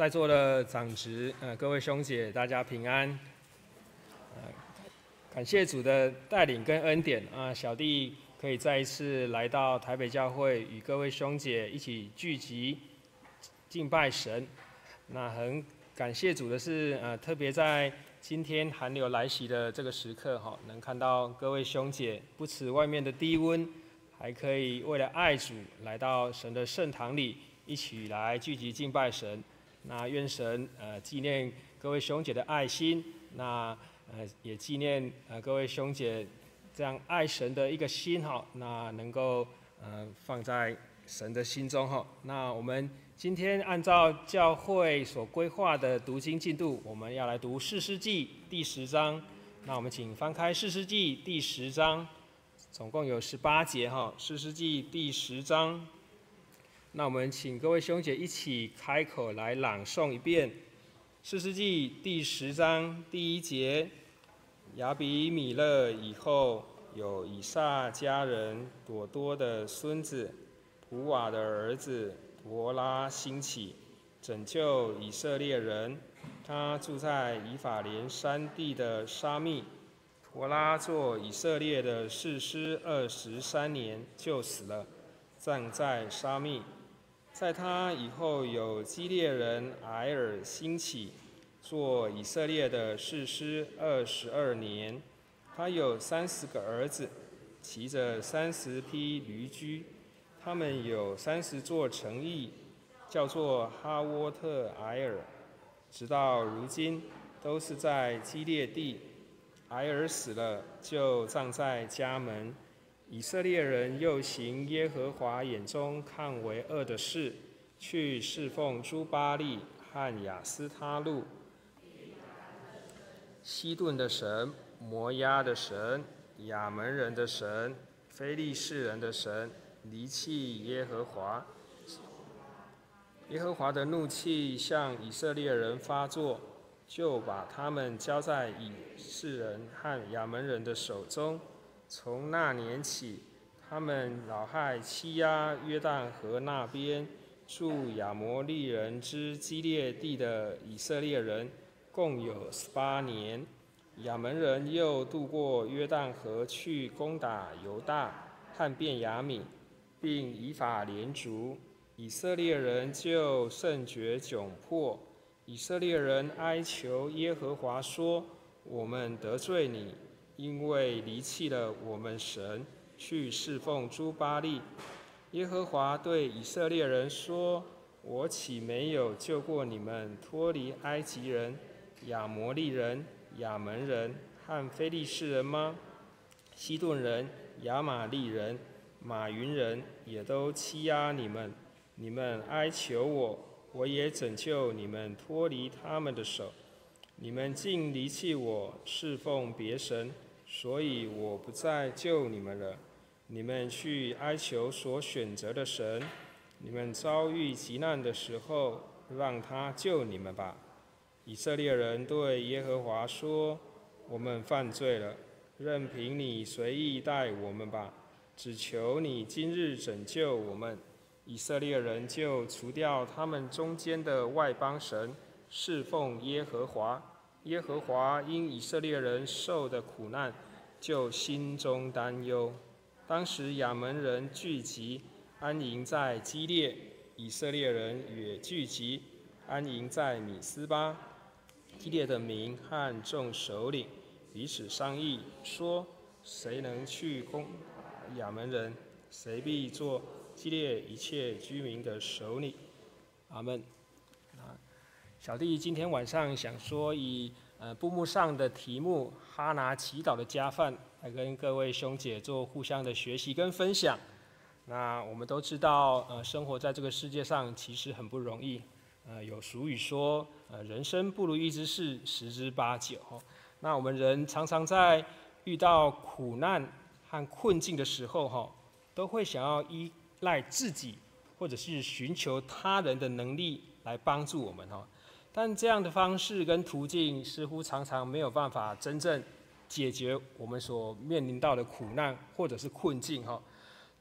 在座的长执，呃，各位兄姐，大家平安。呃，感谢主的带领跟恩典啊，小弟可以再一次来到台北教会，与各位兄姐一起聚集敬拜神。那很感谢主的是，呃，特别在今天寒流来袭的这个时刻，哈，能看到各位兄姐不辞外面的低温，还可以为了爱主来到神的圣堂里，一起来聚集敬拜神。那愿神呃纪念各位兄姐的爱心，那呃也纪念呃各位兄姐这样爱神的一个心哈，那能够呃放在神的心中哈。那我们今天按照教会所规划的读经进度，我们要来读四世纪第十章。那我们请翻开四世纪第十章，总共有十八节哈。四世纪第十章。那我们请各位兄姐一起开口来朗诵一遍《四世纪》第十章第一节：亚比米勒以后，有以萨家人朵多的孙子普瓦的儿子伯拉兴起，拯救以色列人。他住在以法莲山地的沙密。伯拉做以色列的士师二十三年，就死了，葬在沙密。在他以后，有基列人埃尔兴起，做以色列的士师二十二年。他有三十个儿子，骑着三十匹驴驹。他们有三十座城邑，叫做哈沃特埃尔。直到如今，都是在基列地。埃尔死了，就葬在家门。以色列人又行耶和华眼中看为恶的事，去侍奉朱巴利和雅斯他路、西顿的神、摩押的神、亚门人的神、非利士人的神，离弃耶和华。耶和华的怒气向以色列人发作，就把他们交在以士人和亚门人的手中。从那年起，他们老害欺压约旦河那边住亚摩利人之基列地的以色列人，共有十八年。亚门人又渡过约旦河去攻打犹大和便雅悯，并以法莲族，以色列人就甚觉窘迫。以色列人哀求耶和华说：“我们得罪你。”因为离弃了我们神，去侍奉朱巴利，耶和华对以色列人说：“我岂没有救过你们脱离埃及人、亚摩利人、亚门人和非利士人吗？西顿人、亚玛利人、玛云人也都欺压你们，你们哀求我，我也拯救你们脱离他们的手。你们竟离弃我，侍奉别神。”所以我不再救你们了，你们去哀求所选择的神，你们遭遇急难的时候，让他救你们吧。以色列人对耶和华说：“我们犯罪了，任凭你随意待我们吧，只求你今日拯救我们。”以色列人就除掉他们中间的外邦神，侍奉耶和华。耶和华因以色列人受的苦难，就心中担忧。当时亚门人聚集安营在基列，以色列人也聚集安营在米斯巴。基列的民和众首领彼此商议，说：谁能去攻亚门人，谁必做基列一切居民的首领。阿门。小弟今天晚上想说以呃布幕上的题目哈拿祈祷的家饭来跟各位兄姐做互相的学习跟分享。那我们都知道呃生活在这个世界上其实很不容易，呃有俗语说呃人生不如意之事十之八九。那我们人常常在遇到苦难和困境的时候哈，都会想要依赖自己或者是寻求他人的能力来帮助我们哈。但这样的方式跟途径似乎常常没有办法真正解决我们所面临到的苦难或者是困境哈。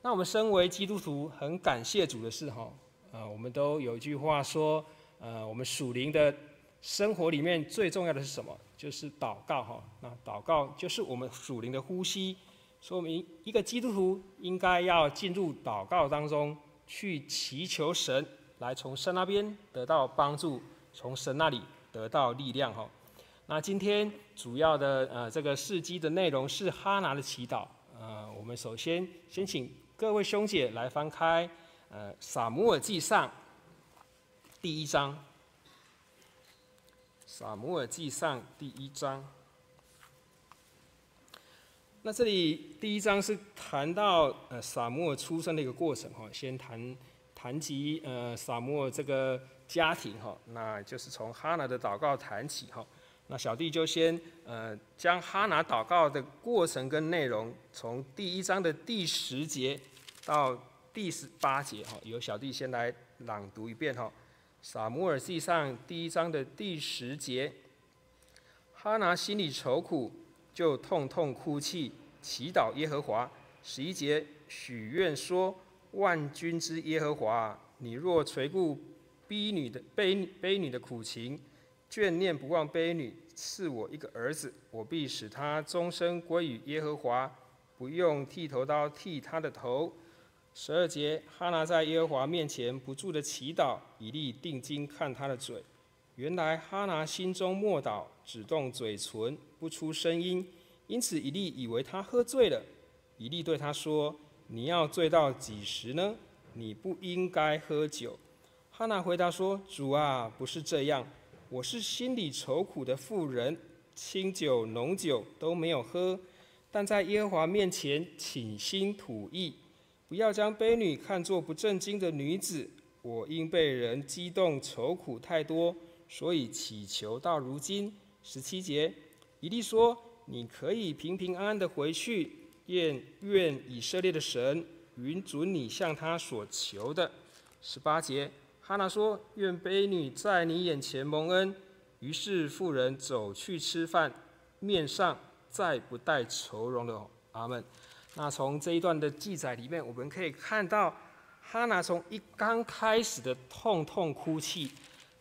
那我们身为基督徒，很感谢主的是哈，啊，我们都有一句话说，呃，我们属灵的生活里面最重要的是什么？就是祷告哈。那祷告就是我们属灵的呼吸，说明一个基督徒应该要进入祷告当中去祈求神，来从神那边得到帮助，从神那里得到力量哈。那今天主要的呃这个事迹的内容是哈拿的祈祷。呃，我们首先先请各位兄姐来翻开呃撒母耳记上第一章。撒母耳记上第一章，那这里第一章是谈到呃撒母耳出生的一个过程哈，先谈谈及呃撒母耳这个家庭哈，那就是从哈拿的祷告谈起哈。那小弟就先呃将哈拿祷告的过程跟内容，从第一章的第十节到第十八节哈，由小弟先来朗读一遍哈。撒母耳记上第一章的第十节，哈拿心里愁苦，就痛痛哭泣，祈祷耶和华。十一节许愿说：万军之耶和华，你若垂顾婢女的悲悲女的苦情，眷念不忘婢女，赐我一个儿子，我必使他终身归于耶和华，不用剃头刀剃他的头。十二节，哈拿在耶和华面前不住的祈祷，以利定睛看他的嘴。原来哈拿心中默祷，只动嘴唇，不出声音。因此以利以为他喝醉了。以利对他说：“你要醉到几时呢？你不应该喝酒。”哈拿回答说：“主啊，不是这样，我是心里愁苦的妇人，清酒浓酒都没有喝，但在耶和华面前倾心吐意。”不要将悲女看作不正经的女子。我因被人激动，愁苦太多，所以祈求到如今。十七节，以利说：“你可以平平安安的回去。愿愿以色列的神允准你向他所求的。”十八节，哈拿说：“愿婢女在你眼前蒙恩。”于是妇人走去吃饭，面上再不带愁容了。阿门。那从这一段的记载里面，我们可以看到，哈拿从一刚开始的痛痛哭泣，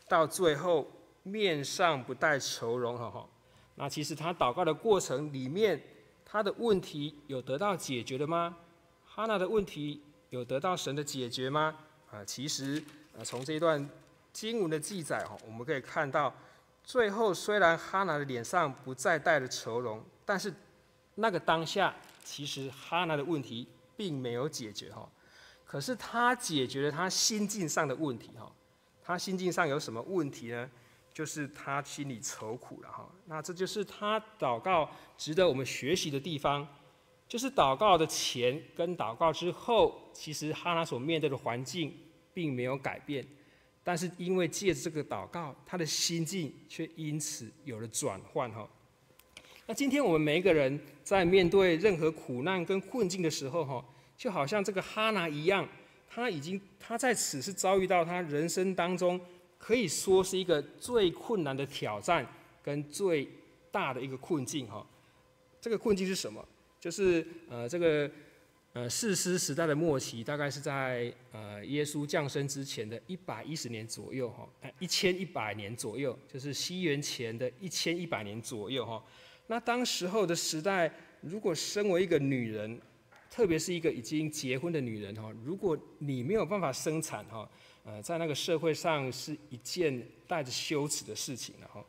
到最后面上不带愁容，哈哈。那其实他祷告的过程里面，他的问题有得到解决的吗？哈拿的问题有得到神的解决吗？啊，其实啊，从这一段经文的记载，哈，我们可以看到，最后虽然哈拿的脸上不再带着愁容，但是那个当下。其实哈拿的问题并没有解决哈，可是他解决了他心境上的问题哈。他心境上有什么问题呢？就是他心里愁苦了哈。那这就是他祷告值得我们学习的地方，就是祷告的前跟祷告之后，其实哈拿所面对的环境并没有改变，但是因为借着这个祷告，他的心境却因此有了转换哈。那今天我们每一个人在面对任何苦难跟困境的时候，哈，就好像这个哈拿一样，他已经他在此是遭遇到他人生当中可以说是一个最困难的挑战跟最大的一个困境，哈。这个困境是什么？就是呃这个呃士师时代的末期，大概是在呃耶稣降生之前的一百一十年左右，哈，一千一百年左右，就是西元前的一千一百年左右，哈。那当时候的时代，如果身为一个女人，特别是一个已经结婚的女人哈，如果你没有办法生产哈，呃，在那个社会上是一件带着羞耻的事情了哈。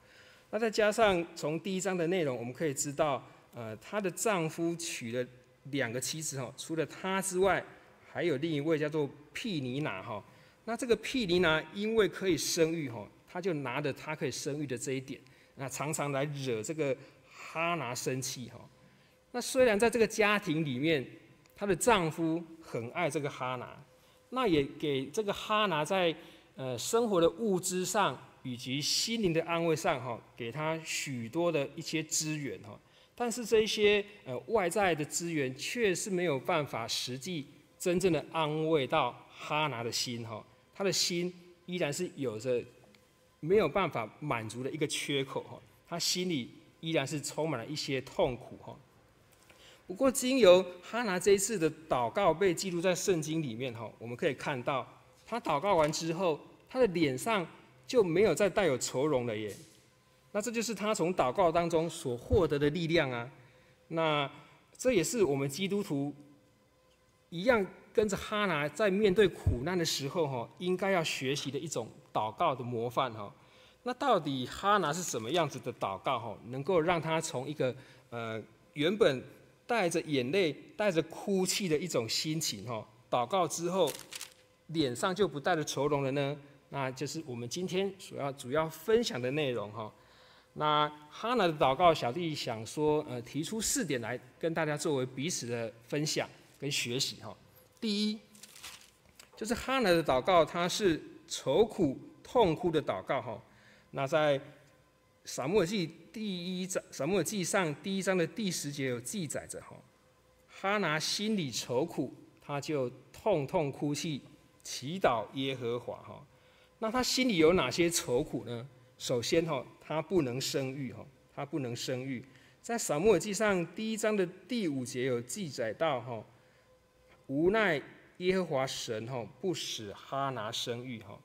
那再加上从第一章的内容，我们可以知道，呃，她的丈夫娶了两个妻子哈，除了她之外，还有另一位叫做毗尼娜哈。那这个毗尼娜因为可以生育哈，她就拿着她可以生育的这一点，那常常来惹这个。哈拿生气哈，那虽然在这个家庭里面，她的丈夫很爱这个哈拿，那也给这个哈拿在呃生活的物质上以及心灵的安慰上哈，给她许多的一些资源哈，但是这些呃外在的资源却是没有办法实际真正的安慰到哈拿的心哈，她的心依然是有着没有办法满足的一个缺口哈，她心里。依然是充满了一些痛苦哈。不过，经由哈拿这一次的祷告被记录在圣经里面哈，我们可以看到，他祷告完之后，他的脸上就没有再带有愁容了耶。那这就是他从祷告当中所获得的力量啊。那这也是我们基督徒一样跟着哈拿在面对苦难的时候哈，应该要学习的一种祷告的模范哈。那到底哈拿是什么样子的祷告哈，能够让他从一个呃原本带着眼泪、带着哭泣的一种心情哈，祷告之后脸上就不带着愁容了呢？那就是我们今天所要主要分享的内容哈。那哈拿的祷告，小弟想说，呃，提出四点来跟大家作为彼此的分享跟学习哈。第一，就是哈拿的祷告，他是愁苦痛哭的祷告哈。那在撒母耳记第一章，撒母耳记上第一章的第十节有记载着哈，哈拿心里愁苦，他就痛痛哭泣，祈祷耶和华哈。那他心里有哪些愁苦呢？首先哈，他不能生育哈，他不能生育。在撒母耳记上第一章的第五节有记载到哈，无奈耶和华神哈不使哈拿生育哈。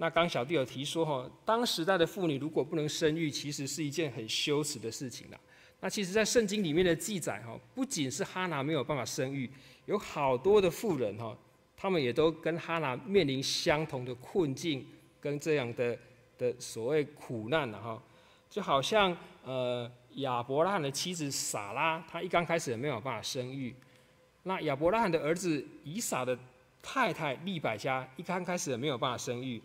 那刚小弟有提说哈，当时代的妇女如果不能生育，其实是一件很羞耻的事情啦。那其实，在圣经里面的记载哈，不仅是哈拿没有办法生育，有好多的妇人哈，他们也都跟哈拿面临相同的困境跟这样的。的所谓苦难了哈，就好像呃亚伯拉罕的妻子撒拉，她一刚开始也没有办法生育。那亚伯拉罕的儿子以撒的太太利百加，一刚开始也没有办法生育。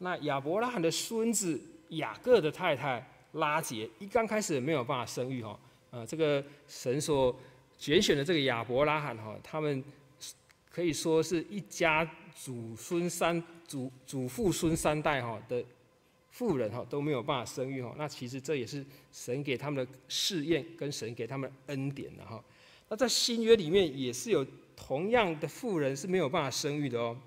那亚伯拉罕的孙子雅各的太太拉结，一刚开始没有办法生育哈。呃，这个神所拣选的这个亚伯拉罕哈，他们可以说是一家祖孙三祖祖父孙三代哈的。富人哈都没有办法生育哈，那其实这也是神给他们的试验，跟神给他们的恩典的哈。那在新约里面也是有同样的富人是没有办法生育的哦。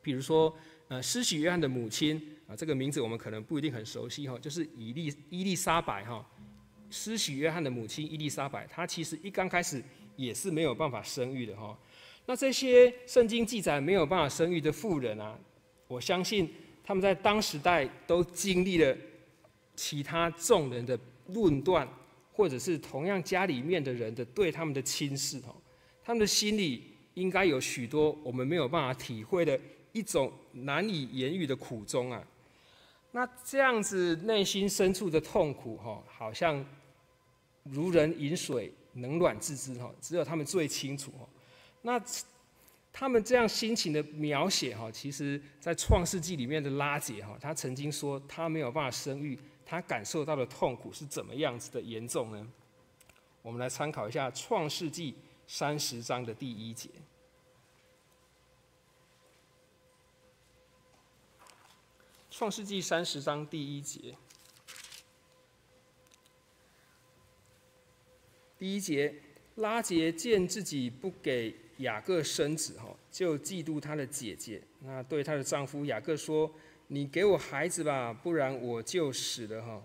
比如说，呃，施洗约翰的母亲啊，这个名字我们可能不一定很熟悉哈，就是以利伊丽莎白哈。施洗约翰的母亲伊丽莎白，她其实一刚开始也是没有办法生育的哈。那这些圣经记载没有办法生育的妇人啊，我相信。他们在当时代都经历了其他众人的论断，或者是同样家里面的人的对他们的轻视哦，他们的心里应该有许多我们没有办法体会的一种难以言喻的苦衷啊。那这样子内心深处的痛苦哈，好像如人饮水，冷暖自知哈，只有他们最清楚。那。他们这样心情的描写，哈，其实在创世纪里面的拉姐，哈，他曾经说他没有办法生育，他感受到的痛苦是怎么样子的严重呢？我们来参考一下创世纪三十章的第一节。创世纪三十章第一节，第一节，拉杰见自己不给。雅各生子哈，就嫉妒他的姐姐。那对她的丈夫雅各说：“你给我孩子吧，不然我就死了哈。”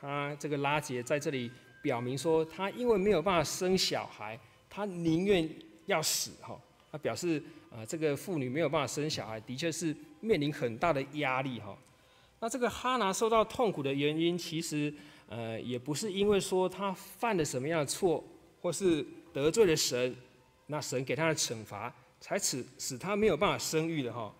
他这个拉杰在这里表明说，他因为没有办法生小孩，他宁愿要死哈。他表示啊，这个妇女没有办法生小孩，的确是面临很大的压力哈。那这个哈拿受到痛苦的原因，其实呃也不是因为说他犯了什么样的错，或是得罪了神。那神给他的惩罚，才使使他没有办法生育的哈。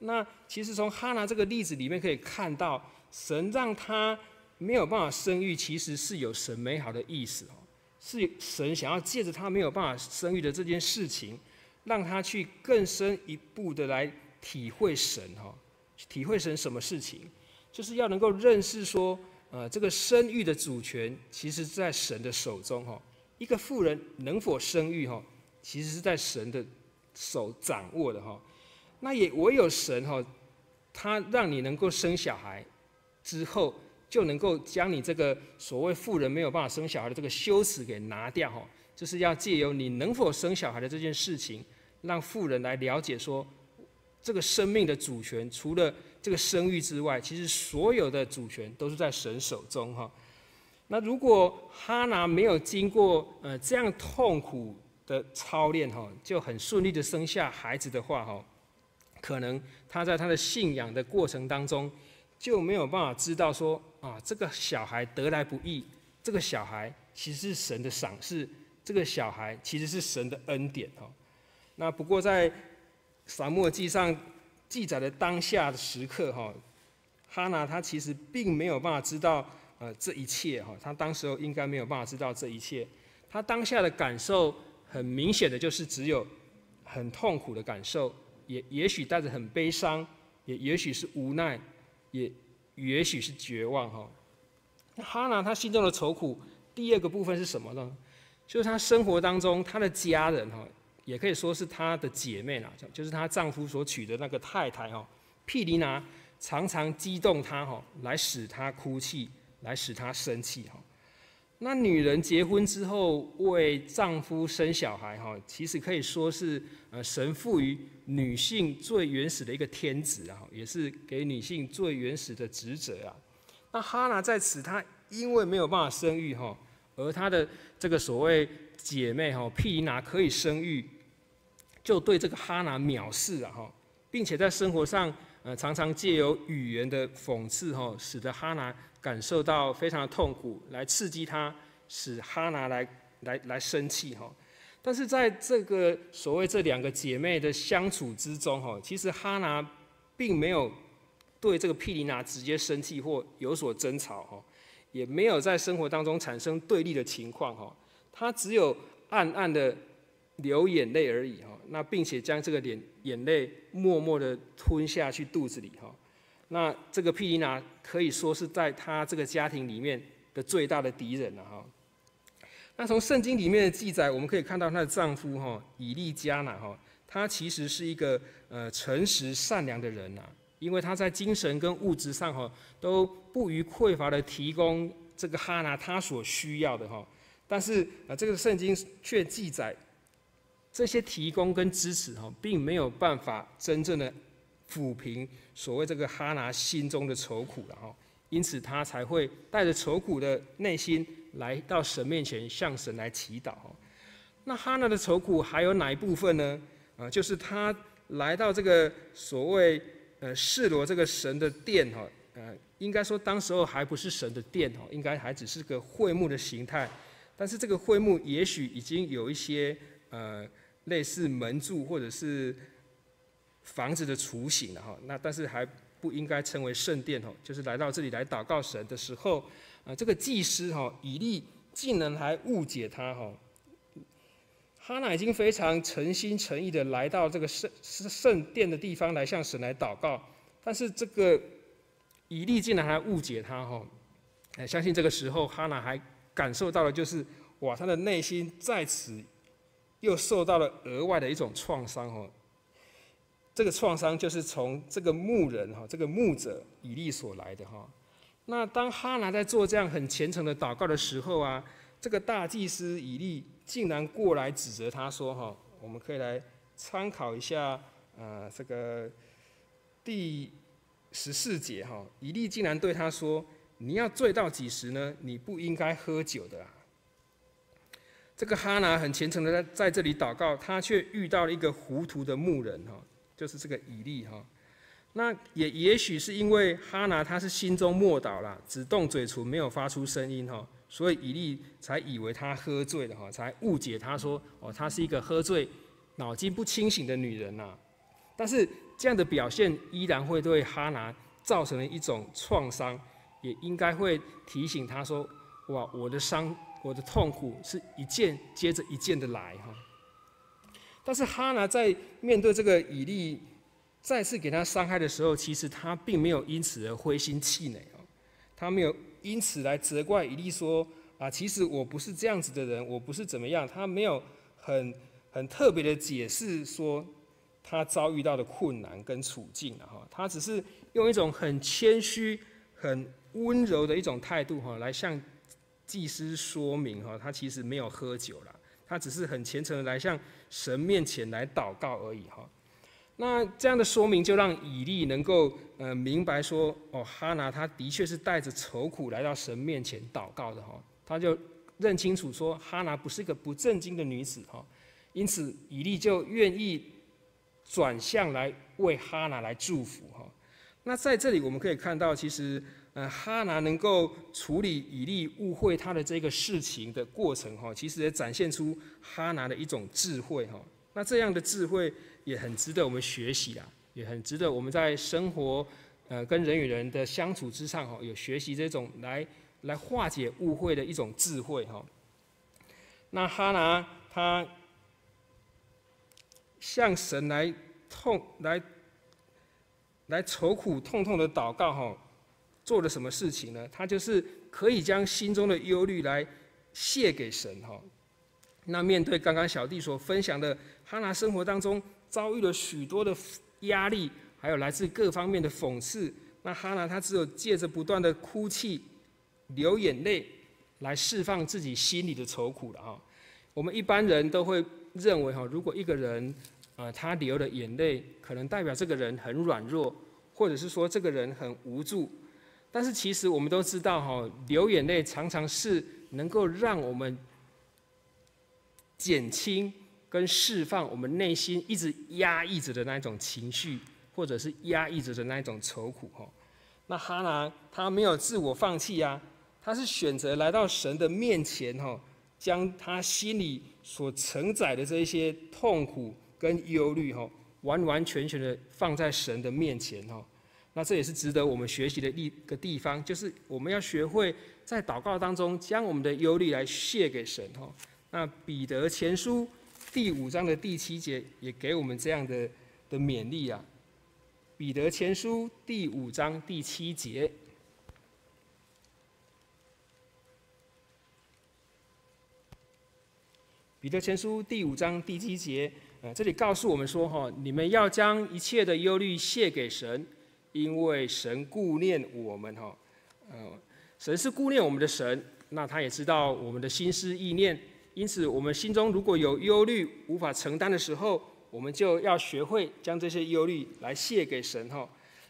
那其实从哈拿这个例子里面可以看到，神让他没有办法生育，其实是有神美好的意思哦，是神想要借着他没有办法生育的这件事情，让他去更深一步的来体会神哈，体会神什么事情，就是要能够认识说，呃，这个生育的主权其实在神的手中哈。一个妇人能否生育哈？其实是在神的手掌握的哈，那也唯有神哈，他让你能够生小孩之后，就能够将你这个所谓妇人没有办法生小孩的这个羞耻给拿掉哈，就是要借由你能否生小孩的这件事情，让妇人来了解说，这个生命的主权除了这个生育之外，其实所有的主权都是在神手中哈。那如果哈拿没有经过呃这样痛苦，的操练哈，就很顺利的生下孩子的话哈，可能他在他的信仰的过程当中，就没有办法知道说啊，这个小孩得来不易，这个小孩其实是神的赏赐，这个小孩其实是神的恩典哈。那不过在撒母耳记上记载的当下的时刻哈，哈拿他其实并没有办法知道呃这一切哈，他当时候应该没有办法知道这一切，他当下的感受很明显的就是只有很痛苦的感受，也也许带着很悲伤，也也许是无奈，也也许是绝望哈。那哈拿他心中的愁苦，第二个部分是什么呢？就是他生活当中他的家人哈。也可以说是她的姐妹啦，就是她丈夫所娶的那个太太哈，毗尼拿常常激动她哈，来使她哭泣，来使她生气哈。那女人结婚之后为丈夫生小孩哈，其实可以说是呃神赋予女性最原始的一个天职啊，也是给女性最原始的职责啊。那哈拿在此，她因为没有办法生育哈，而她的这个所谓姐妹哈毗尼拿可以生育。就对这个哈拿藐视啊哈，并且在生活上呃常常借由语言的讽刺哈，使得哈拿感受到非常的痛苦，来刺激他，使哈拿来来来生气哈。但是在这个所谓这两个姐妹的相处之中哈，其实哈拿并没有对这个毗尼娜直接生气或有所争吵哈，也没有在生活当中产生对立的情况哈，她只有暗暗的流眼泪而已哈。那并且将这个眼眼泪默默的吞下去肚子里哈，那这个毗尼娜可以说是在他这个家庭里面的最大的敌人了哈。那从圣经里面的记载，我们可以看到她的丈夫哈以利加拿哈，他其实是一个呃诚实善良的人呐，因为他在精神跟物质上哈都不虞匮乏的提供这个哈拿他所需要的哈，但是啊这个圣经却记载。这些提供跟支持哈，并没有办法真正的抚平所谓这个哈拿心中的愁苦了哈，因此他才会带着愁苦的内心来到神面前，向神来祈祷哈。那哈拿的愁苦还有哪一部分呢？啊，就是他来到这个所谓呃示罗这个神的殿哈，呃，应该说当时候还不是神的殿哈，应该还只是个会幕的形态，但是这个会幕也许已经有一些呃。类似门柱或者是房子的雏形了哈，那但是还不应该称为圣殿哈，就是来到这里来祷告神的时候，啊，这个祭司哈以利竟然还误解他哈，哈拿已经非常诚心诚意的来到这个圣圣殿的地方来向神来祷告，但是这个以利竟然还误解他哈，哎，相信这个时候哈拿还感受到的就是哇，他的内心在此。又受到了额外的一种创伤哦，这个创伤就是从这个牧人哈，这个牧者以利所来的哈。那当哈拿在做这样很虔诚的祷告的时候啊，这个大祭司以利竟然过来指责他说哈，我们可以来参考一下啊，这个第十四节哈，以利竟然对他说：“你要醉到几时呢？你不应该喝酒的啊。”这个哈拿很虔诚的在在这里祷告，他却遇到了一个糊涂的牧人哈，就是这个以利哈。那也也许是因为哈拿他是心中默祷了，只动嘴唇没有发出声音哈，所以以利才以为他喝醉了哈，才误解他说哦，他是一个喝醉、脑筋不清醒的女人呐。但是这样的表现依然会对哈拿造成了一种创伤，也应该会提醒他说哇，我的伤。我的痛苦是一件接着一件的来哈，但是哈拿在面对这个以利再次给他伤害的时候，其实他并没有因此而灰心气馁哦，他没有因此来责怪以利说啊，其实我不是这样子的人，我不是怎么样，他没有很很特别的解释说他遭遇到的困难跟处境哈，他只是用一种很谦虚、很温柔的一种态度哈来向。祭司说明哈，他其实没有喝酒了，他只是很虔诚的来向神面前来祷告而已哈。那这样的说明就让以利能够呃明白说，哦，哈拿他的确是带着愁苦来到神面前祷告的哈，他就认清楚说哈拿不是一个不正经的女子哈，因此以利就愿意转向来为哈拿来祝福哈。那在这里我们可以看到，其实呃哈拿能够处理以利误会他的这个事情的过程哈，其实也展现出哈拿的一种智慧哈。那这样的智慧也很值得我们学习啊，也很值得我们在生活呃跟人与人的相处之上哈，有学习这种来来化解误会的一种智慧哈。那哈拿他向神来痛来来愁苦痛痛的祷告哈，做了什么事情呢？他就是可以将心中的忧虑来卸给神哈。那面对刚刚小弟所分享的，哈拿生活当中遭遇了许多的压力，还有来自各方面的讽刺，那哈拿他只有借着不断的哭泣、流眼泪来释放自己心里的愁苦了哈。我们一般人都会认为哈，如果一个人啊他流了眼泪，可能代表这个人很软弱，或者是说这个人很无助。但是其实我们都知道哈，流眼泪常常是能够让我们减轻跟释放我们内心一直压抑着的那一种情绪，或者是压抑着的那一种愁苦哈。那哈拿他没有自我放弃呀，他是选择来到神的面前哈，将他心里所承载的这一些痛苦跟忧虑哈，完完全全的放在神的面前哈。那这也是值得我们学习的一个地方，就是我们要学会在祷告当中将我们的忧虑来卸给神哈。那彼得前书第五章的第七节也给我们这样的的勉励啊。彼得前书第五章第七节，彼得前书第五章第七节，呃，这里告诉我们说哈，你们要将一切的忧虑卸给神，因为神顾念我们哈，呃，神是顾念我们的神，那他也知道我们的心思意念。因此，我们心中如果有忧虑无法承担的时候，我们就要学会将这些忧虑来卸给神哈。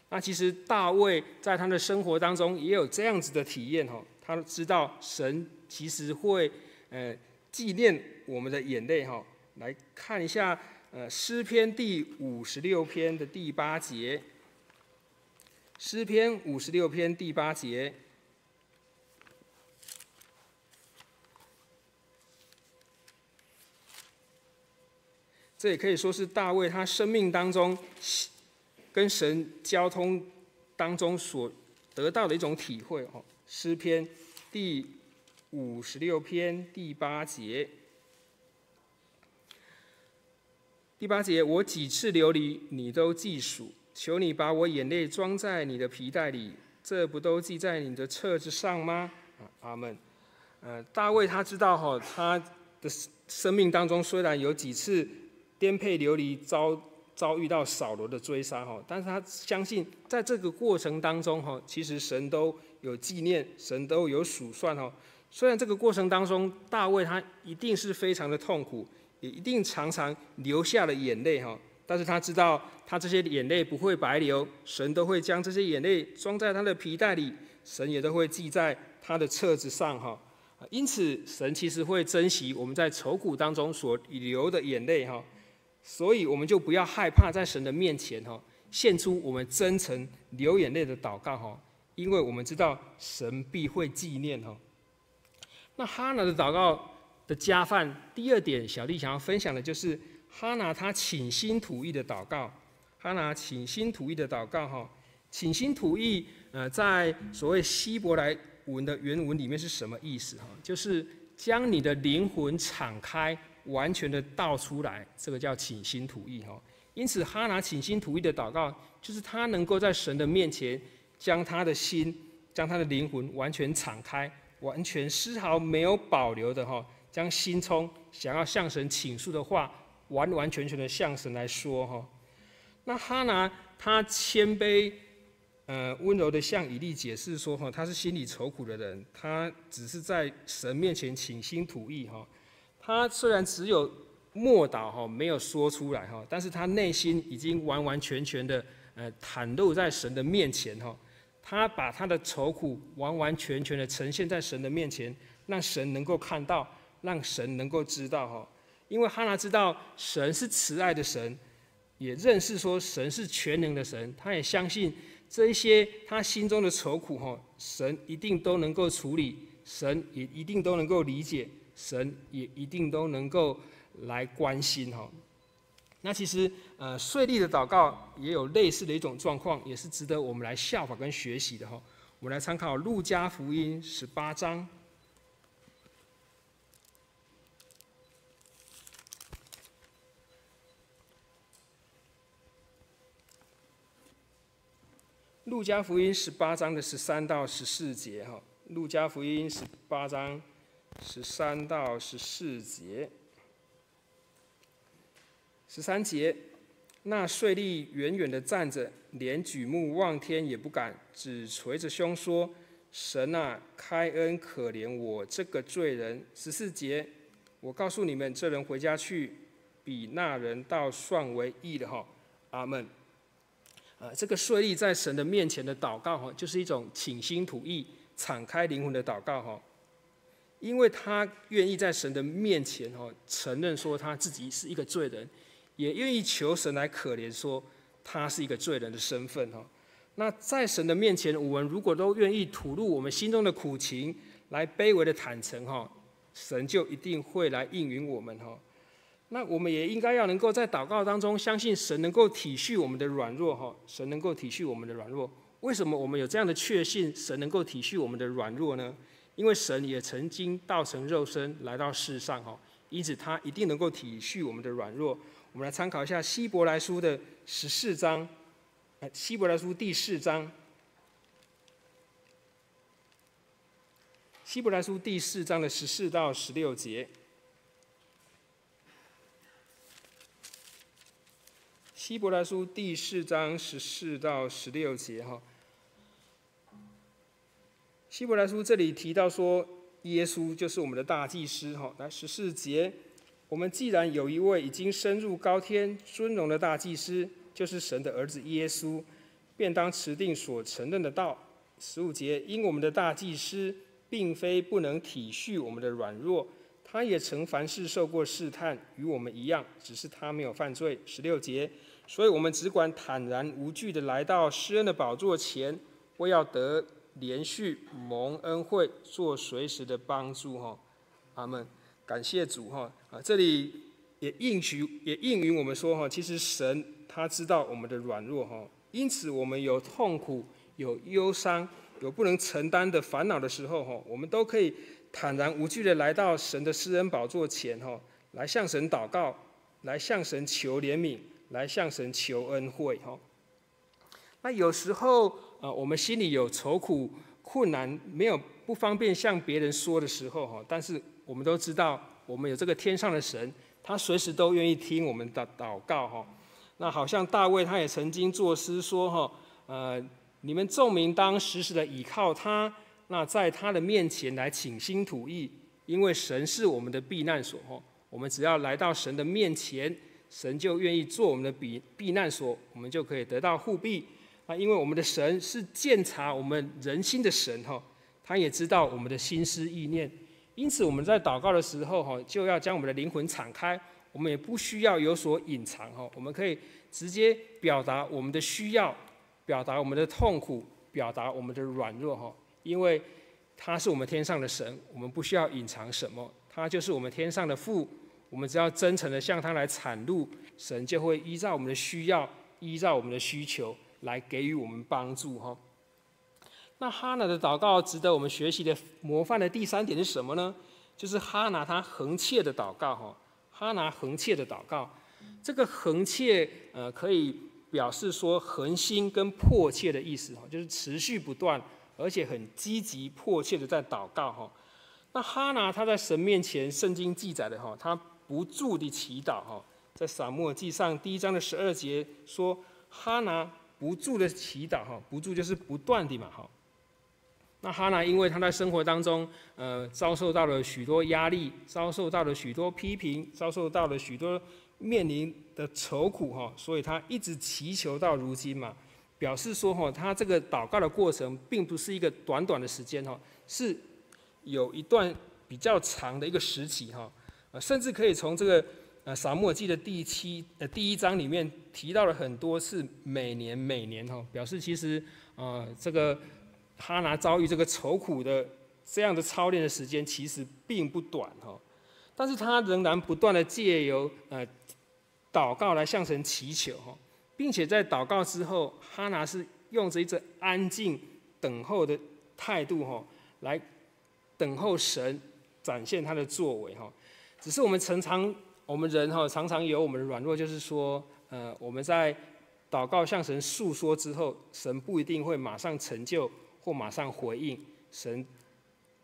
那其实大卫在他的生活当中也有这样子的体验哈，他知道神其实会呃纪念我们的眼泪哈。来看一下呃诗篇第五十六篇的第八节，诗篇五十六篇第八节。这也可以说是大卫他生命当中跟神交通当中所得到的一种体会哦。诗篇第五十六篇第八节，第八节，我几次流离，你都记数，求你把我眼泪装在你的皮带里，这不都记在你的册子上吗？阿门。呃，大卫他知道哈，他的生命当中虽然有几次。颠沛流离，遭遭遇到扫罗的追杀哈，但是他相信在这个过程当中哈，其实神都有纪念，神都有数算哈。虽然这个过程当中，大卫他一定是非常的痛苦，也一定常常流下了眼泪哈，但是他知道他这些眼泪不会白流，神都会将这些眼泪装在他的皮带里，神也都会记在他的册子上哈。因此，神其实会珍惜我们在愁苦当中所流的眼泪哈。所以，我们就不要害怕在神的面前哈，献出我们真诚流眼泪的祷告哈，因为我们知道神必会纪念哈。那哈拿的祷告的加饭，第二点，小弟想要分享的就是哈拿他倾心吐意的祷告。哈拿倾心吐意的祷告哈，倾心吐意呃，在所谓希伯来文的原文里面是什么意思哈？就是将你的灵魂敞开。完全的倒出来，这个叫倾心吐意哈。因此，哈拿倾心吐意的祷告，就是他能够在神的面前，将他的心、将他的灵魂完全敞开，完全丝毫没有保留的哈，将心中想要向神倾诉的话，完完全全的向神来说哈。那哈拿他谦卑，呃，温柔的向以利解释说哈，他是心里愁苦的人，他只是在神面前倾心吐意哈。他虽然只有默祷哈，没有说出来哈，但是他内心已经完完全全的呃袒露在神的面前哈。他把他的愁苦完完全全的呈现在神的面前，让神能够看到，让神能够知道哈。因为哈拿知道神是慈爱的神，也认识说神是全能的神，他也相信这一些他心中的愁苦哈，神一定都能够处理，神也一定都能够理解，神也一定都能够来关心哈。那其实呃，税吏的祷告也有类似的一种状况，也是值得我们来效法跟学习的哈。我们来参考路加福音十八章。路加福音十八章的十三到十四节，哈，路加福音十八章十三到十四节，十三节，那税吏远远的站着，连举目望天也不敢，只捶着胸说：“神啊，开恩可怜我这个罪人。”十四节，我告诉你们，这人回家去，比那人倒算为义的，哈，阿门。呃，这个税吏在神的面前的祷告哈，就是一种倾心吐意、敞开灵魂的祷告哈，因为他愿意在神的面前哈，承认说他自己是一个罪人，也愿意求神来可怜说他是一个罪人的身份哈。那在神的面前，我们如果都愿意吐露我们心中的苦情，来卑微的坦诚哈，神就一定会来应允我们哈。那我们也应该要能够在祷告当中相信神能够体恤我们的软弱哈，神能够体恤我们的软弱。为什么我们有这样的确信，神能够体恤我们的软弱呢？因为神也曾经道成肉身来到世上哈，因此他一定能够体恤我们的软弱。我们来参考一下希伯来书的十四章，希伯来书第四章，希伯来书第四章的十四到十六节。希伯来书第四章十四到十六节哈，希伯来书这里提到说，耶稣就是我们的大祭司哈。来十四节，我们既然有一位已经升入高天尊荣的大祭司，就是神的儿子耶稣，便当持定所承认的道。十五节，因我们的大祭司并非不能体恤我们的软弱，他也曾凡事受过试探，与我们一样，只是他没有犯罪。十六节。所以，我们只管坦然无惧的来到施恩的宝座前，为要得连续蒙恩惠，做随时的帮助。哈，阿门。感谢主。哈啊，这里也应许，也应允我们说，哈，其实神他知道我们的软弱，哈，因此我们有痛苦、有忧伤、有不能承担的烦恼的时候，哈，我们都可以坦然无惧的来到神的施恩宝座前，哈，来向神祷告，来向神求怜悯。来向神求恩惠哈。那有时候啊，我们心里有愁苦、困难，没有不方便向别人说的时候哈。但是我们都知道，我们有这个天上的神，他随时都愿意听我们的祷告哈。那好像大卫他也曾经作诗说哈，呃，你们众民当时时的倚靠他，那在他的面前来倾心吐意，因为神是我们的避难所哈。我们只要来到神的面前。神就愿意做我们的避避难所，我们就可以得到护庇。啊，因为我们的神是鉴察我们人心的神哈，他也知道我们的心思意念。因此我们在祷告的时候哈，就要将我们的灵魂敞开，我们也不需要有所隐藏哈，我们可以直接表达我们的需要，表达我们的痛苦，表达我们的软弱哈。因为他是我们天上的神，我们不需要隐藏什么，他就是我们天上的父。我们只要真诚的向他来阐露，神就会依照我们的需要，依照我们的需求来给予我们帮助哈。那哈拿的祷告值得我们学习的模范的第三点是什么呢？就是哈拿他恒切的祷告哈。哈拿恒切的祷告，这个恒切呃可以表示说恒心跟迫切的意思哈，就是持续不断，而且很积极迫切的在祷告哈。那哈拿他在神面前，圣经记载的哈，他。不住的祈祷哈，在撒母耳记上第一章的十二节说，哈拿不住的祈祷哈，不住就是不断的嘛哈。那哈拿因为他在生活当中，呃，遭受到了许多压力，遭受到了许多批评，遭受到了许多面临的愁苦哈，所以他一直祈求到如今嘛，表示说哈，他这个祷告的过程并不是一个短短的时间哈，是有一段比较长的一个时期哈。甚至可以从这个呃撒母耳记的第七呃第一章里面提到了很多次每年每年哈，表示其实、呃、这个哈拿遭遇这个愁苦的这样的操练的时间其实并不短哈，但是他仍然不断的借由呃祷告来向神祈求哈，并且在祷告之后，哈拿是用着一种安静等候的态度哈来等候神展现他的作为哈。只是我们常常，我们人哈常常有我们的软弱，就是说，呃，我们在祷告向神诉说之后，神不一定会马上成就或马上回应，神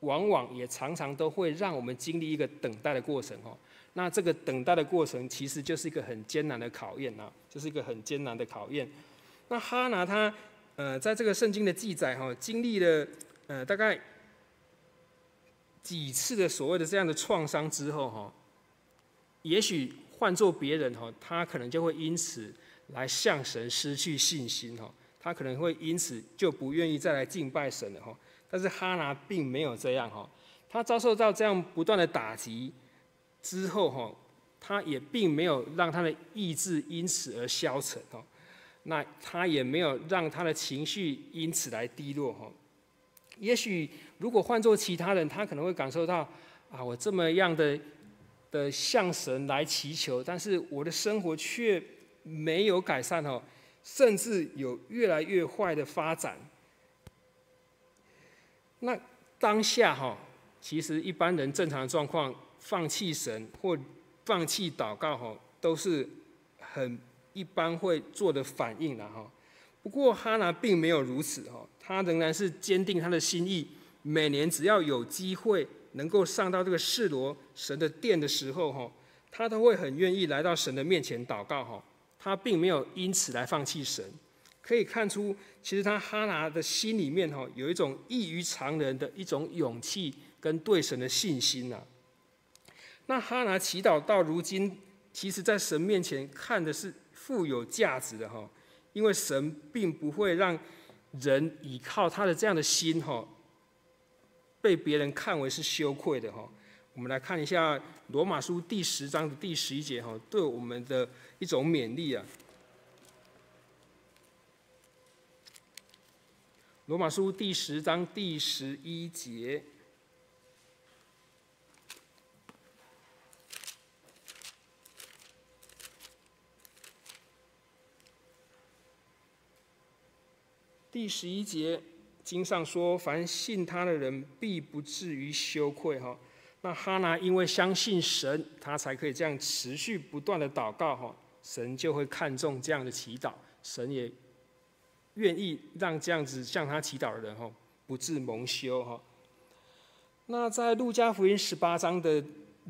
往往也常常都会让我们经历一个等待的过程哈。那这个等待的过程，其实就是一个很艰难的考验啊，就是一个很艰难的考验。那哈拿他，呃，在这个圣经的记载哈，经历了呃大概。几次的所谓的这样的创伤之后，哈，也许换做别人，哈，他可能就会因此来向神失去信心，哈，他可能会因此就不愿意再来敬拜神了，哈。但是哈拿并没有这样，哈，他遭受到这样不断的打击之后，哈，他也并没有让他的意志因此而消沉，哈，那他也没有让他的情绪因此来低落，哈。也许，如果换做其他人，他可能会感受到，啊，我这么样的的向神来祈求，但是我的生活却没有改善哦，甚至有越来越坏的发展。那当下哈，其实一般人正常的状况，放弃神或放弃祷告哈，都是很一般会做的反应了哈。不过哈拿并没有如此哈。他仍然是坚定他的心意，每年只要有机会能够上到这个示罗神的殿的时候，哈，他都会很愿意来到神的面前祷告，哈，他并没有因此来放弃神。可以看出，其实他哈拿的心里面，哈，有一种异于常人的一种勇气跟对神的信心呐。那哈拿祈祷到如今，其实在神面前看的是富有价值的，哈，因为神并不会让。人依靠他的这样的心，哈，被别人看为是羞愧的，哈。我们来看一下罗马书第十章的第十一节，哈，对我们的一种勉励啊。罗马书第十章第十一节。第十一节经上说：“凡信他的人，必不至于羞愧。”哈，那哈拿因为相信神，他才可以这样持续不断的祷告。哈，神就会看重这样的祈祷，神也愿意让这样子向他祈祷的人，哈，不致蒙羞。哈，那在路加福音十八章的。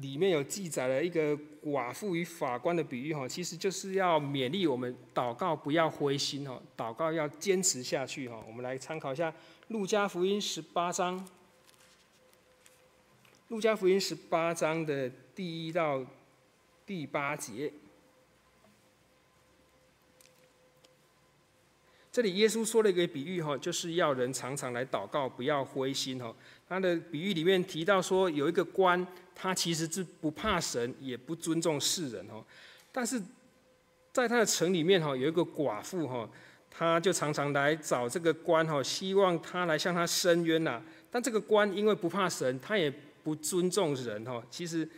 里面有记载了一个寡妇与法官的比喻哈，其实就是要勉励我们祷告不要灰心哈，祷告要坚持下去哈。我们来参考一下《路加福音》十八章，《路加福音》十八章的第一到第八节。这里耶稣说了一个比喻哈，就是要人常常来祷告，不要灰心哈。他的比喻里面提到说，有一个官，他其实是不怕神，也不尊重世人哦。但是在他的城里面哈，有一个寡妇哈，他就常常来找这个官哈，希望他来向他伸冤呐。但这个官因为不怕神，他也不尊重人哈，其实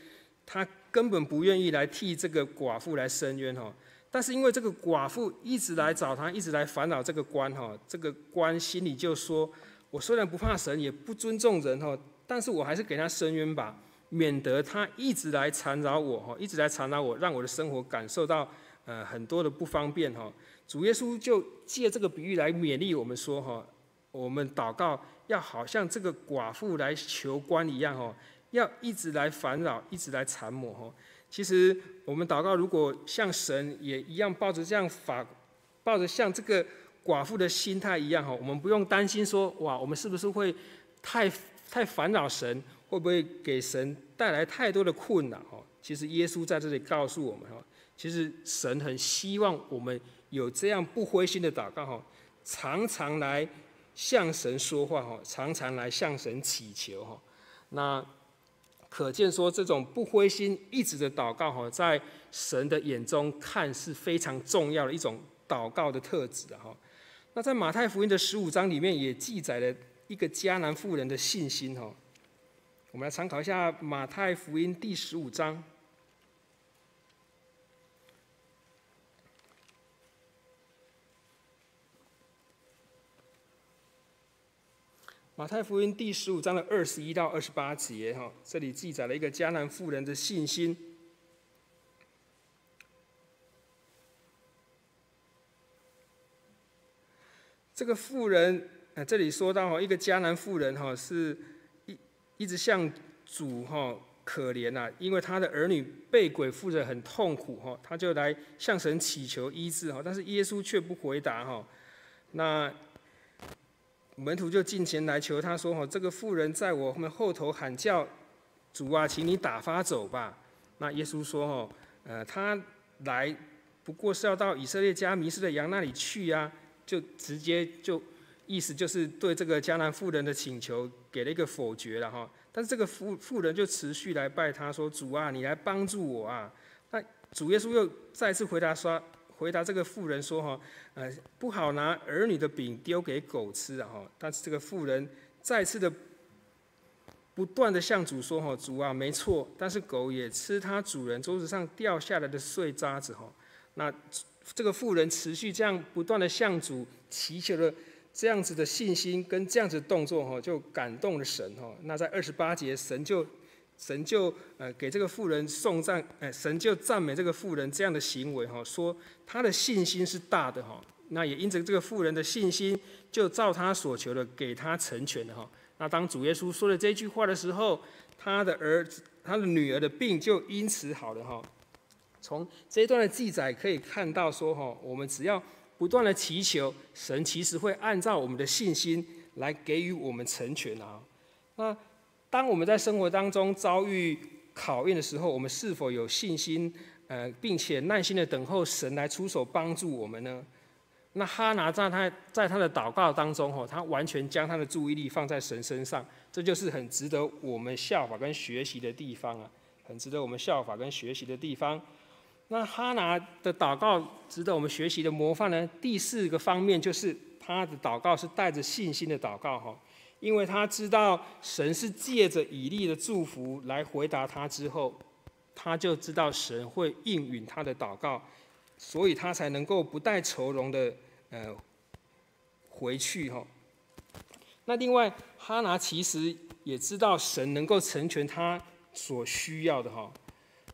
他根本不愿意来替这个寡妇来伸冤哈。但是因为这个寡妇一直来找他，一直来烦恼这个官哈，这个官心里就说：我虽然不怕神，也不尊重人哈，但是我还是给他伸冤吧，免得他一直来缠绕我哈，一直来缠绕我，让我的生活感受到呃很多的不方便哈。主耶稣就借这个比喻来勉励我们说哈，我们祷告要好像这个寡妇来求官一样哈，要一直来烦扰，一直来缠磨哈。其实我们祷告，如果像神也一样抱着这样法，抱着像这个寡妇的心态一样哈，我们不用担心说哇，我们是不是会太太烦恼神，会不会给神带来太多的困扰哦？其实耶稣在这里告诉我们哈，其实神很希望我们有这样不灰心的祷告哈，常常来向神说话哈，常常来向神祈求哈，那。可见说这种不灰心一直的祷告哈，在神的眼中看是非常重要的一种祷告的特质哈。那在马太福音的十五章里面也记载了一个迦南妇人的信心哈。我们来参考一下马太福音第十五章。马太福音第十五章的二十一到二十八节，哈，这里记载了一个迦南妇人的信心。这个妇人，啊，这里说到哈，一个迦南妇人哈，是一直向主哈可怜呐，因为他的儿女被鬼附着很痛苦哈，他就来向神祈求医治哈，但是耶稣却不回答哈，那。门徒就进前来求他说：“哈，这个妇人在我们后头喊叫，主啊，请你打发走吧。”那耶稣说：“哈，呃，他来不过是要到以色列家迷失的羊那里去呀。”就直接就意思就是对这个迦南妇人的请求给了一个否决了哈。但是这个妇妇人就持续来拜他说：“主啊，你来帮助我啊。”那主耶稣又再次回答说。回答这个妇人说：“哈，呃，不好拿儿女的饼丢给狗吃啊！哈，但是这个妇人再次的不断的向主说：哈，主啊，没错，但是狗也吃它主人桌子上掉下来的碎渣子。哈，那这个妇人持续这样不断的向主祈求了这样子的信心跟这样子的动作，哈，就感动了神。哈，那在二十八节，神就。神就呃给这个妇人颂赞，哎，神就赞美这个妇人这样的行为哈，说他的信心是大的哈，那也因着这个妇人的信心，就照他所求的给他成全了哈。那当主耶稣说了这句话的时候，他的儿子、他的女儿的病就因此好了哈。从这一段的记载可以看到说哈，我们只要不断的祈求，神其实会按照我们的信心来给予我们成全啊。那。当我们在生活当中遭遇考验的时候，我们是否有信心，呃，并且耐心的等候神来出手帮助我们呢？那哈拿在他在他的祷告当中，吼，他完全将他的注意力放在神身上，这就是很值得我们效法跟学习的地方啊，很值得我们效法跟学习的地方。那哈拿的祷告值得我们学习的模范呢？第四个方面就是他的祷告是带着信心的祷告，哈。因为他知道神是借着以利的祝福来回答他之后，他就知道神会应允他的祷告，所以他才能够不带愁容的呃回去哈。那另外哈拿其实也知道神能够成全他所需要的哈。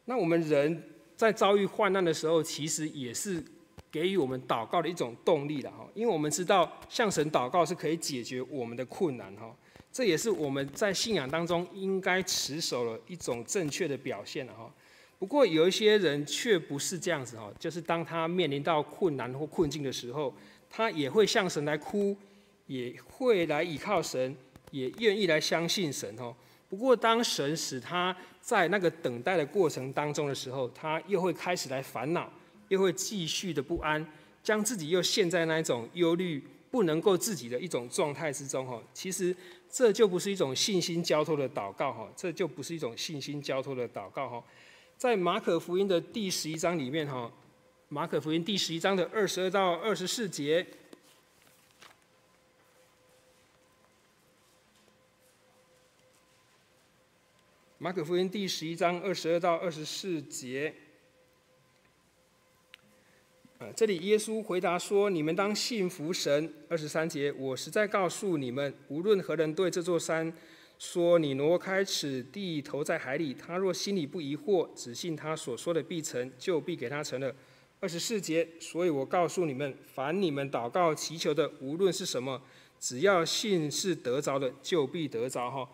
那我们人在遭遇患难的时候，其实也是。给予我们祷告的一种动力了哈，因为我们知道向神祷告是可以解决我们的困难哈，这也是我们在信仰当中应该持守的一种正确的表现了哈。不过有一些人却不是这样子哈，就是当他面临到困难或困境的时候，他也会向神来哭，也会来依靠神，也愿意来相信神哈。不过当神使他在那个等待的过程当中的时候，他又会开始来烦恼。又会继续的不安，将自己又陷在那一种忧虑不能够自己的一种状态之中哈。其实这就不是一种信心交托的祷告哈，这就不是一种信心交托的祷告哈。在马可福音的第十一章里面哈，马可福音第十一章的二十二到二十四节，马可福音第十一章二十二到二十四节。这里耶稣回答说：“你们当信服神。”二十三节，我实在告诉你们，无论何人对这座山说：“你挪开此地，投在海里。”他若心里不疑惑，只信他所说的必成，就必给他成了。二十四节，所以我告诉你们，凡你们祷告祈求的，无论是什么，只要信是得着的，就必得着。哈，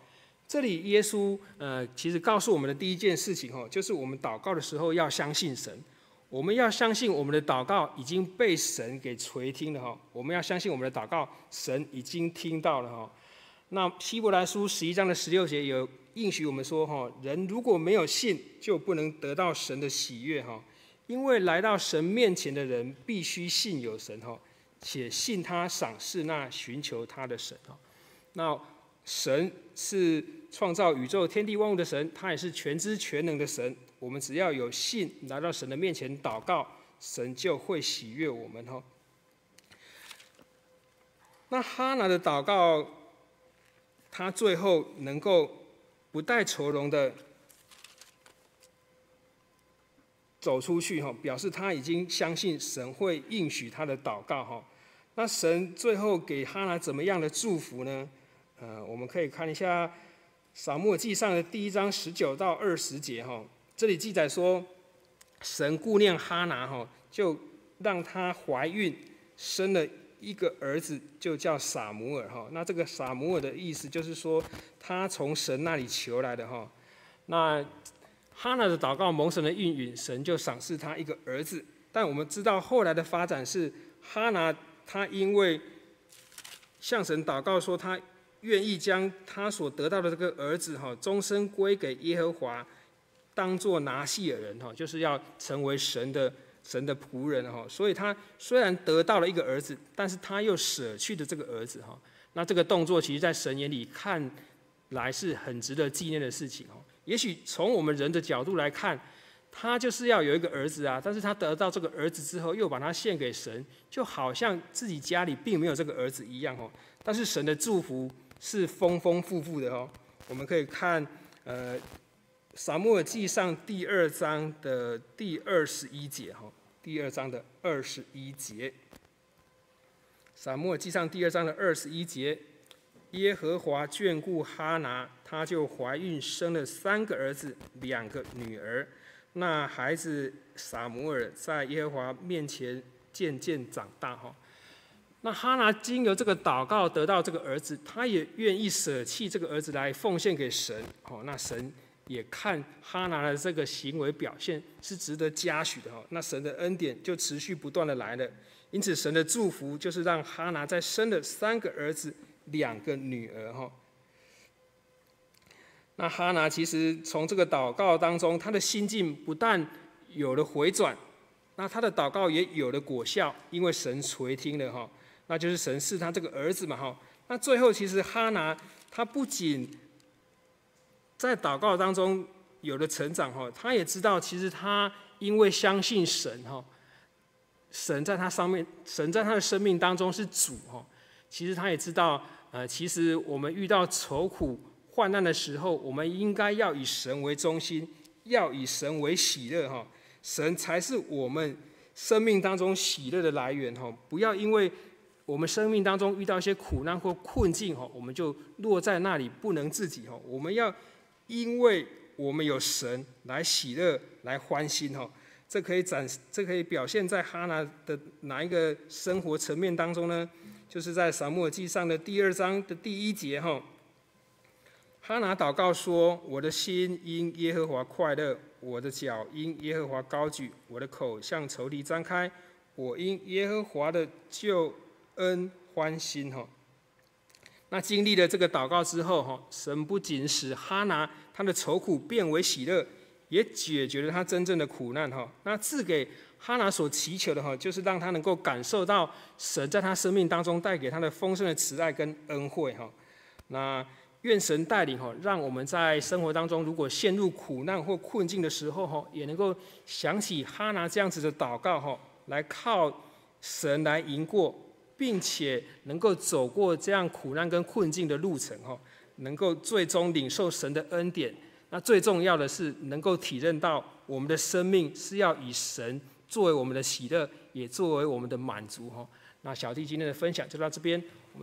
这里耶稣呃，其实告诉我们的第一件事情哈，就是我们祷告的时候要相信神。我们要相信我们的祷告已经被神给垂听了哈，我们要相信我们的祷告神已经听到了哈。那希伯来书十一章的十六节有应许我们说哈，人如果没有信，就不能得到神的喜悦哈。因为来到神面前的人必须信有神哈，且信他赏赐那寻求他的神哈。那神是创造宇宙天地万物的神，他也是全知全能的神。我们只要有信，来到神的面前祷告，神就会喜悦我们哈。那哈拿的祷告，他最后能够不带愁容的走出去哈，表示他已经相信神会应许他的祷告哈。那神最后给哈拿怎么样的祝福呢？呃，我们可以看一下《撒母耳记上》的第一章十九到二十节哈。这里记载说，神顾念哈拿哈，就让她怀孕，生了一个儿子，就叫撒母耳哈。那这个撒母耳的意思就是说，他从神那里求来的哈。那哈拿的祷告蒙神的应允，神就赏赐他一个儿子。但我们知道后来的发展是哈拿。他因为向神祷告说，他愿意将他所得到的这个儿子哈，终身归给耶和华，当做拿细耳人哈，就是要成为神的神的仆人哈。所以他虽然得到了一个儿子，但是他又舍去的这个儿子哈。那这个动作，其实在神眼里看来是很值得纪念的事情哈。也许从我们人的角度来看。他就是要有一个儿子啊，但是他得到这个儿子之后，又把他献给神，就好像自己家里并没有这个儿子一样哦。但是神的祝福是丰丰富富的哦。我们可以看呃《撒母耳记上》第二章的第二十一节哈，第二章的二十一节，《撒母耳记上》第二章的二十一节，耶和华眷顾哈拿，他就怀孕生了三个儿子，两个女儿。那孩子撒母耳在耶和华面前渐渐长大哈。那哈拿经由这个祷告得到这个儿子，他也愿意舍弃这个儿子来奉献给神。哦，那神也看哈拿的这个行为表现是值得嘉许的哈。那神的恩典就持续不断的来了。因此神的祝福就是让哈拿再生了三个儿子，两个女儿哈。那哈拿其实从这个祷告当中，他的心境不但有了回转，那他的祷告也有了果效，因为神垂听了哈，那就是神是他这个儿子嘛哈。那最后其实哈拿他不仅在祷告当中有了成长哈，他也知道其实他因为相信神哈，神在他上面，神在他的生命当中是主哈。其实他也知道，呃，其实我们遇到愁苦。患难的时候，我们应该要以神为中心，要以神为喜乐哈，神才是我们生命当中喜乐的来源哈。不要因为我们生命当中遇到一些苦难或困境哈，我们就落在那里不能自己哈。我们要因为我们有神来喜乐来欢心哈。这可以展，这可以表现在哈拿的哪一个生活层面当中呢？就是在撒母耳记上的第二章的第一节哈。哈拿祷告说：“我的心因耶和华快乐，我的脚因耶和华高举，我的口向仇敌张开，我因耶和华的救恩欢心。”哈，那经历了这个祷告之后，哈，神不仅使哈拿他的愁苦变为喜乐，也解决了他真正的苦难。哈，那赐给哈拿所祈求的，哈，就是让他能够感受到神在他生命当中带给他的丰盛的慈爱跟恩惠。哈，那。愿神带领哈，让我们在生活当中，如果陷入苦难或困境的时候哈，也能够想起哈拿这样子的祷告哈，来靠神来赢过，并且能够走过这样苦难跟困境的路程哦，能够最终领受神的恩典。那最重要的是能够体认到我们的生命是要以神作为我们的喜乐，也作为我们的满足哈。那小弟今天的分享就到这边。